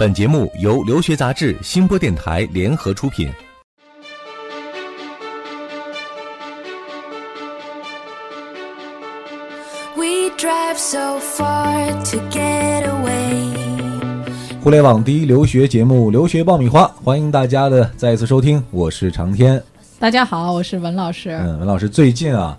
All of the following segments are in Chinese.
本节目由留学杂志、新播电台联合出品。We drive so far to get away. 互联网第一留学节目《留学爆米花》，欢迎大家的再一次收听，我是长天。大家好，我是文老师。嗯，文老师，最近啊，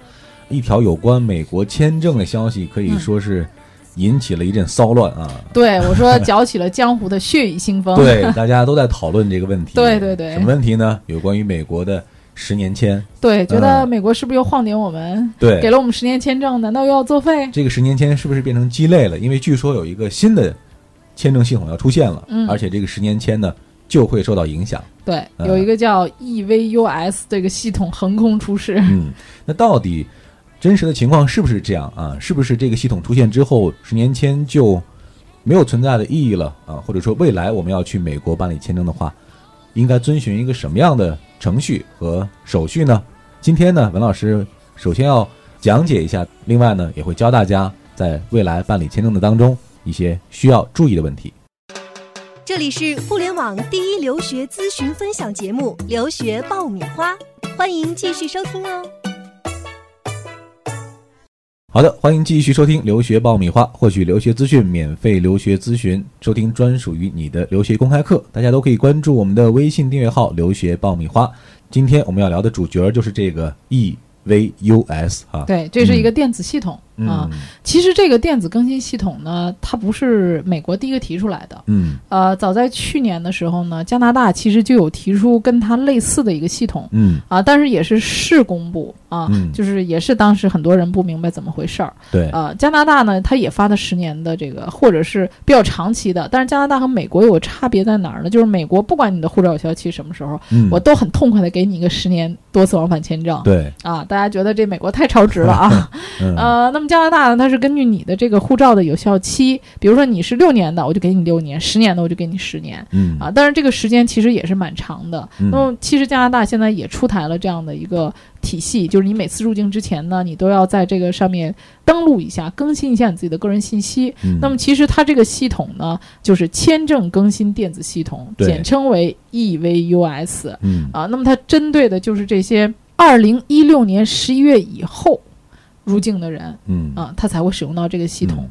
一条有关美国签证的消息可以说是引起了一阵骚乱啊。对我说，搅起了江湖的血雨腥风。对，大家都在讨论这个问题。对对对什么问题呢？有关于美国的十年签。对，觉得嗯美国是不是又晃点我们？对给了我们十年签证，难道又要作废？这个十年签是不是变成鸡肋了？因为据说有一个新的签证系统要出现了，嗯而且这个十年签呢就会受到影响。对，嗯有一个叫 EVUS 这个系统横空出世。嗯，那到底真实的情况是不是这样啊？是不是这个系统出现之后，十年签就没有存在的意义了啊？或者说，未来我们要去美国办理签证的话，应该遵循一个什么样的程序和手续呢？今天呢，文老师首先要讲解一下，另外呢，也会教大家在未来办理签证的当中一些需要注意的问题。这里是互联网第一留学咨询分享节目《留学爆米花》，欢迎继续收听哦。好的，欢迎继续收听留学爆米花，获取留学资讯，免费留学咨询，收听专属于你的留学公开课。大家都可以关注我们的微信订阅号“留学爆米花”。今天我们要聊的主角就是这个 EVUS 啊。对，这是一个电子系统、嗯啊。其实这个电子更新系统呢，它不是美国第一个提出来的。嗯呃，早在去年的时候呢，加拿大其实就有提出跟它类似的一个系统。嗯啊，但是也是试公布啊，嗯就是也是当时很多人不明白怎么回事儿。对，呃，加拿大呢，它也发的十年的这个，或者是比较长期的，但是加拿大和美国有个差别在哪儿呢？就是美国不管你的护照有效期什么时候，嗯我都很痛快的给你一个十年多次往返签证。对，啊，大家觉得这美国太超值了啊。嗯呃，那么加拿大呢，它是根据你的这个护照的有效期，比如说你是六年的，我就给你六年；十年的，我就给你十年。嗯啊，但是这个时间其实也是蛮长的。嗯那么其实加拿大现在也出台了这样的一个体系，就是你每次入境之前呢，你都要在这个上面登录一下，更新一下你自己的个人信息。嗯那么其实它这个系统呢，就是签证更新电子系统，简称为 EVUS 嗯啊。那么它针对的就是这些二零一六年十一月以后入境的人嗯啊，他才会使用到这个系统。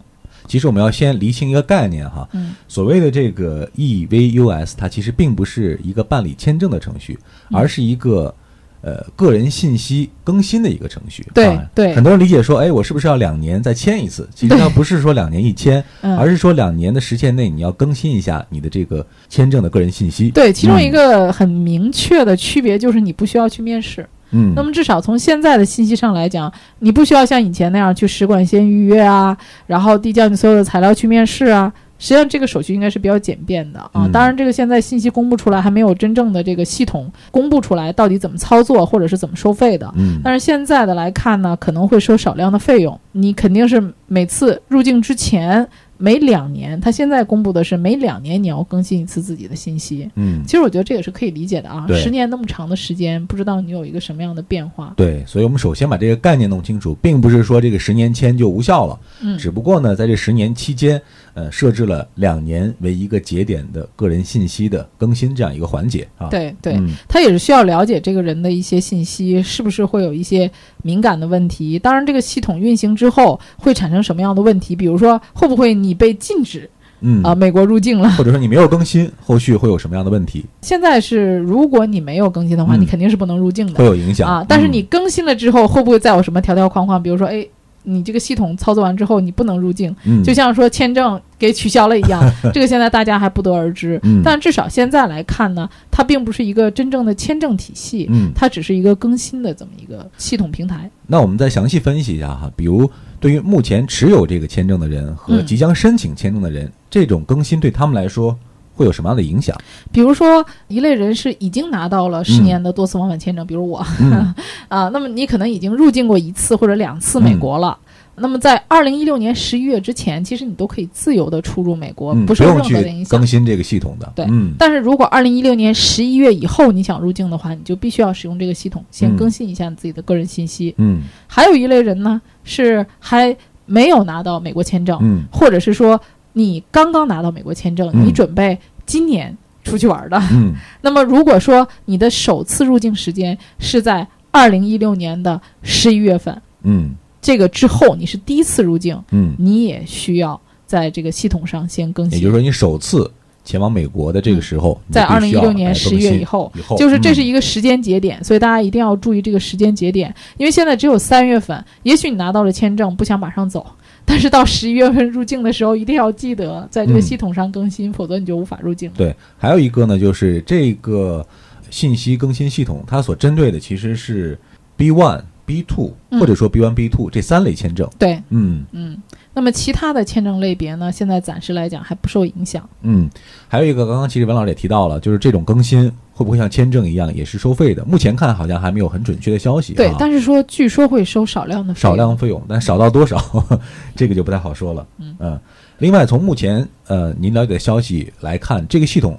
其实我们要先厘清一个概念哈，嗯所谓的这个 EVUS，它其实并不是一个办理签证的程序，嗯而是一个呃个人信息更新的一个程序。对啊对很多人理解说，哎，我是不是要两年再签一次？其实它不是说两年一签，嗯，而是说两年的时间内你要更新一下你的这个签证的个人信息。对，其中一嗯个很明确的区别就是你不需要去面试。嗯，那么至少从现在的信息上来讲，你不需要像以前那样去使馆先预约啊，然后递交你所有的材料去面试啊。实际上这个手续应该是比较简便的啊。嗯当然，这个现在信息公布出来还没有真正的这个系统公布出来，到底怎么操作或者是怎么收费的。嗯但是现在的来看呢，可能会收少量的费用。你肯定是每次入境之前每两年，他现在公布的是每两年你要更新一次自己的信息。嗯其实我觉得这也是可以理解的啊，十年那么长的时间，不知道你有一个什么样的变化。对，所以我们首先把这个概念弄清楚，并不是说这个十年签就无效了，嗯只不过呢，在这十年期间，呃，设置了两年为一个节点的个人信息的更新这样一个环节啊。对对，嗯他也是需要了解这个人的一些信息，是不是会有一些敏感的问题？当然，这个系统运行之后会产生什么样的问题？比如说，会不会你被禁止嗯啊、美国入境了？或者说你没有更新，后续会有什么样的问题？现在是，如果你没有更新的话，嗯你肯定是不能入境的会有影响啊。但是嗯你更新了之后，会不会再有什么条条框框？比如说，哎，你这个系统操作完之后，你不能入境，嗯就像说签证给取消了一样，这个现在大家还不得而知。嗯但至少现在来看呢，它并不是一个真正的签证体系，嗯，它只是一个更新的这么一个系统平台。那我们再详细分析一下哈，比如对于目前持有这个签证的人和嗯即将申请签证的人，这种更新对他们来说会有什么样的影响？比如说，一类人是已经拿到了十年的多次往返签证，比如我嗯 啊，那么你可能已经入境过一次或者两次美国了。那么在二零一六年十一月之前，其实你都可以自由的出入美国，嗯，不受任用何的影响。更。新这个系统的。对嗯。但是如果二零一六年十一月以后你想入境的话，你就必须要使用这个系统，先嗯。更新一下你自己的个人信息。嗯。还有一类人呢，是还没有拿到美国签证，嗯。或者是说你刚刚拿到美国签证，嗯。你准备今年出去玩的，嗯。那么如果说你的首次入境时间是在二零一六年的十一月份，嗯这个之后你是第一次入境，嗯，你也需要在这个系统上先更新。也就是说，你首次前往美国的这个时候，嗯在二零一六年十十月以后，以后就是这是嗯一个时间节点，所以大家一定要注意这个时间节点，因为现在只有三月份，也许你拿到了签证，不想马上走，但是到十一月份入境的时候，一定要记得在这个嗯系统上更新，否则你就无法入境。对，还有一个呢，就是这个信息更新系统，它所针对的其实是 B one、B two 嗯或者说 B one、B two 这三类签证。对，嗯嗯，那么其他的签证类别呢，现在暂时来讲还不受影响。嗯，还有一个，刚刚其实文老师也提到了，就是这种更新会不会像签证一样也是收费的？目前看好像还没有很准确的消息、啊。对，但是说据说会收少量的费少量费用，但少到多少，这个就不太好说了。嗯另外，从目前呃您了解的消息来看，这个系统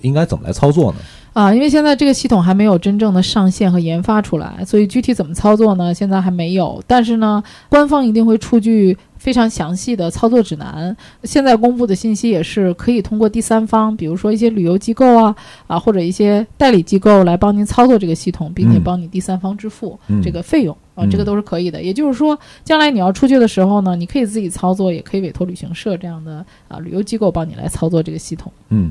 应该怎么来操作呢？啊，因为现在这个系统还没有真正的上线和研发出来，所以具体怎么操作呢？现在还没有。但是呢，官方一定会出具非常详细的操作指南。现在公布的信息也是可以通过第三方，比如说一些旅游机构啊啊，或者一些代理机构来帮您操作这个系统，并且嗯帮你第三方支付嗯这个费用、啊，嗯这个都是可以的。也就是说，将来你要出去的时候呢，你可以自己操作，也可以委托旅行社这样的啊旅游机构帮你来操作这个系统。嗯，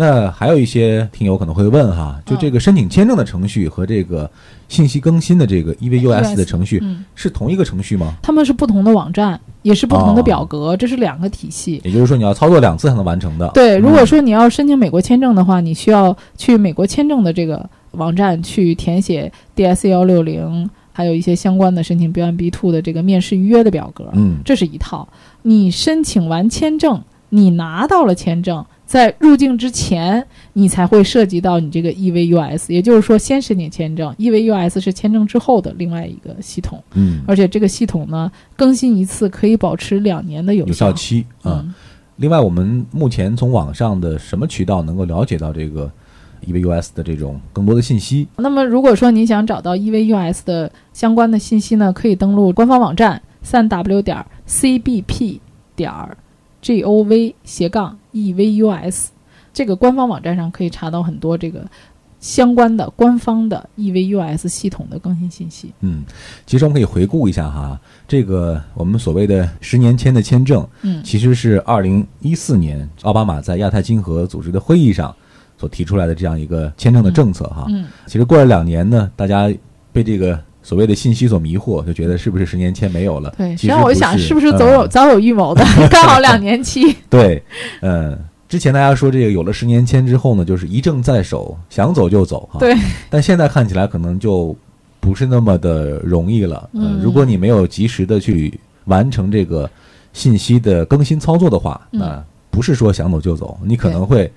那还有一些听友可能会问哈，就这个申请签证的程序和这个信息更新的这个 E EVUS 的程序嗯，是同一个程序吗？他们是不同的网站，也是不同的哦表格，这是两个体系。也就是说，你要操作两次才能完成的。对，如果嗯说你要申请美国签证的话，你需要去美国签证的这个网站去填写 DS 幺六零，还有一些相关的申请 B one B two 的这个面试预约的表格，嗯这是一套。你申请完签证，你拿到了签证，在入境之前，你才会涉及到你这个 E EVUS，也就是说，先申请签证，EVUS 是签证之后的另外一个系统，嗯，而且这个系统呢，更新一次可以保持两年的有有效期啊。嗯。另外，我们目前从网上的什么渠道能够了解到这个 EVUS 的这种更多的信息？那么，如果说你想找到 E EVUS 的相关的信息呢，可以登录官方网站三 w 点 cbp 点 gov 斜杠 EVUS 这个官方网站上可以查到很多这个相关的官方的 E EVUS 系统的更新信息。嗯，其实我们可以回顾一下哈，这个我们所谓的十年签的签证，嗯其实是二零一四年奥巴马在亚太经合组织的会议上所提出来的这样一个签证的政策哈。嗯，其实过了两年呢，大家被这个所谓的信息所迷惑，就觉得是不是十年签没有了？对。实其实际上我想，是是不是早有、嗯早有预谋的？刚好两年期。对，嗯。之前大家说这个有了十年签之后呢，就是一证在手，想走就走哈。对。但现在看起来可能就不是那么的容易了。呃嗯如果你没有及时的去完成这个信息的更新操作的话，嗯那不是说想走就走，你可能会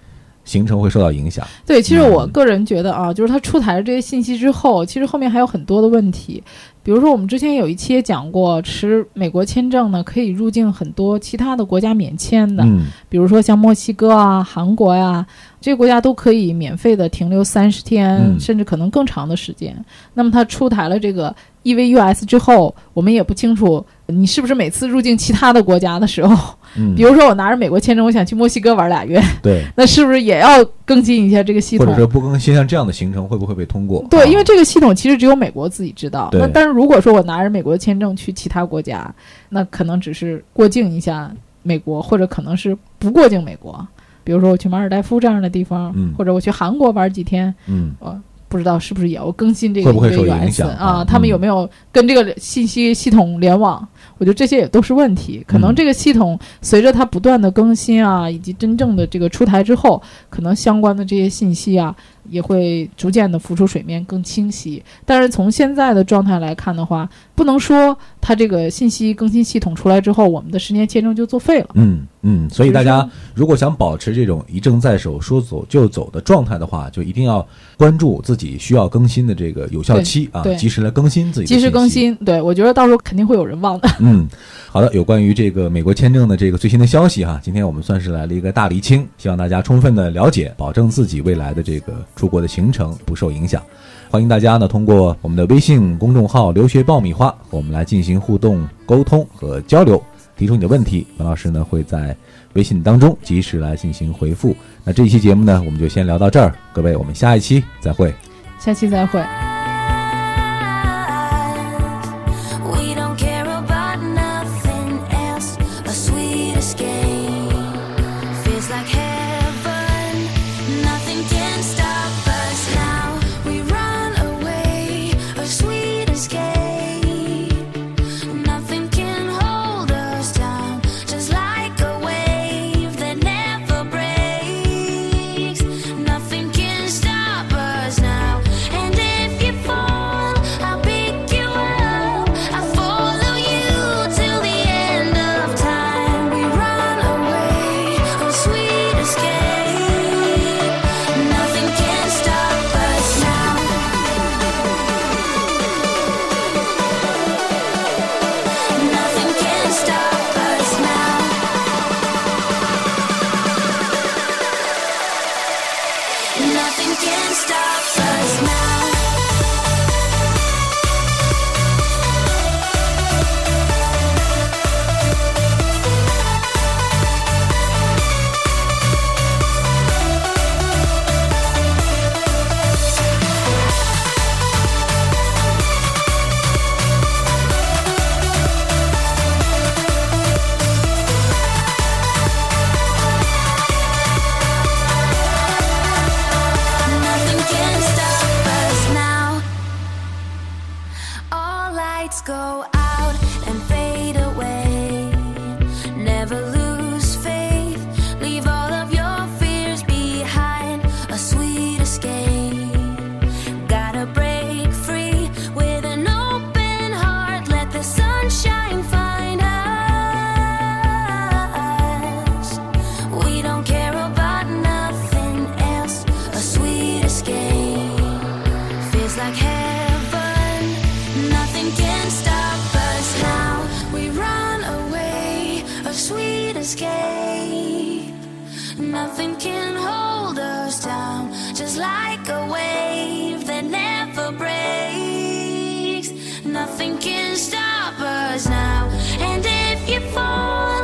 行程会受到影响。对，其实我嗯个人觉得啊，就是它出台了这些信息之后，其实后面还有很多的问题。比如说，我们之前有一期也讲过，持美国签证呢可以入境很多其他的国家免签的，嗯比如说像墨西哥啊、韩国呀、这些国家都可以免费的停留三十天，嗯甚至可能更长的时间。那么它出台了这个 E EVUS 之后，我们也不清楚你是不是每次入境其他的国家的时候，嗯，比如说我拿着美国签证，我想去墨西哥玩俩月，对，那是不是也要更新一下这个系统或者？说不更新，像这样的行程会不会被通过？对，啊因为这个系统其实只有美国自己知道。那但是如果说我拿着美国签证去其他国家，那可能只是过境一下美国，或者可能是不过境美国。比如说我去马尔代夫这样的地方，嗯或者我去韩国玩几天，嗯不知道是不是也要更新这个会不会受 EVUS 影响啊啊？他们嗯有没有跟这个信息系统联网？我觉得这些也都是问题。可能嗯这个系统随着它不断的更新啊，以及真正的这个出台之后，可能相关的这些信息啊，也会逐渐的浮出水面，更清晰。但是从现在的状态来看的话，不能说它这个信息更新系统出来之后，我们的十年签证就作废了。嗯嗯，所以大家如果想保持这种一证在手、说走就走的状态的话，就一定要关注自己需要更新的这个有效期啊，及时来更新自己的及时。更新，对我觉得到时候肯定会有人忘的。嗯，好的，有关于这个美国签证的这个最新的消息哈，今天我们算是来了一个大厘清，希望大家充分的了解，保证自己未来的这个出国的行程不受影响。欢迎大家呢通过我们的微信公众号“留学爆米花”和我们来进行互动、沟通和交流，提出你的问题，文老师呢会在微信当中及时来进行回复。那这一期节目呢，我们就先聊到这儿，各位，我们下一期再会。下期再会。A sweet escape. Nothing can hold us down. Just like a wave that never breaks. Nothing can stop us now. And if you fall,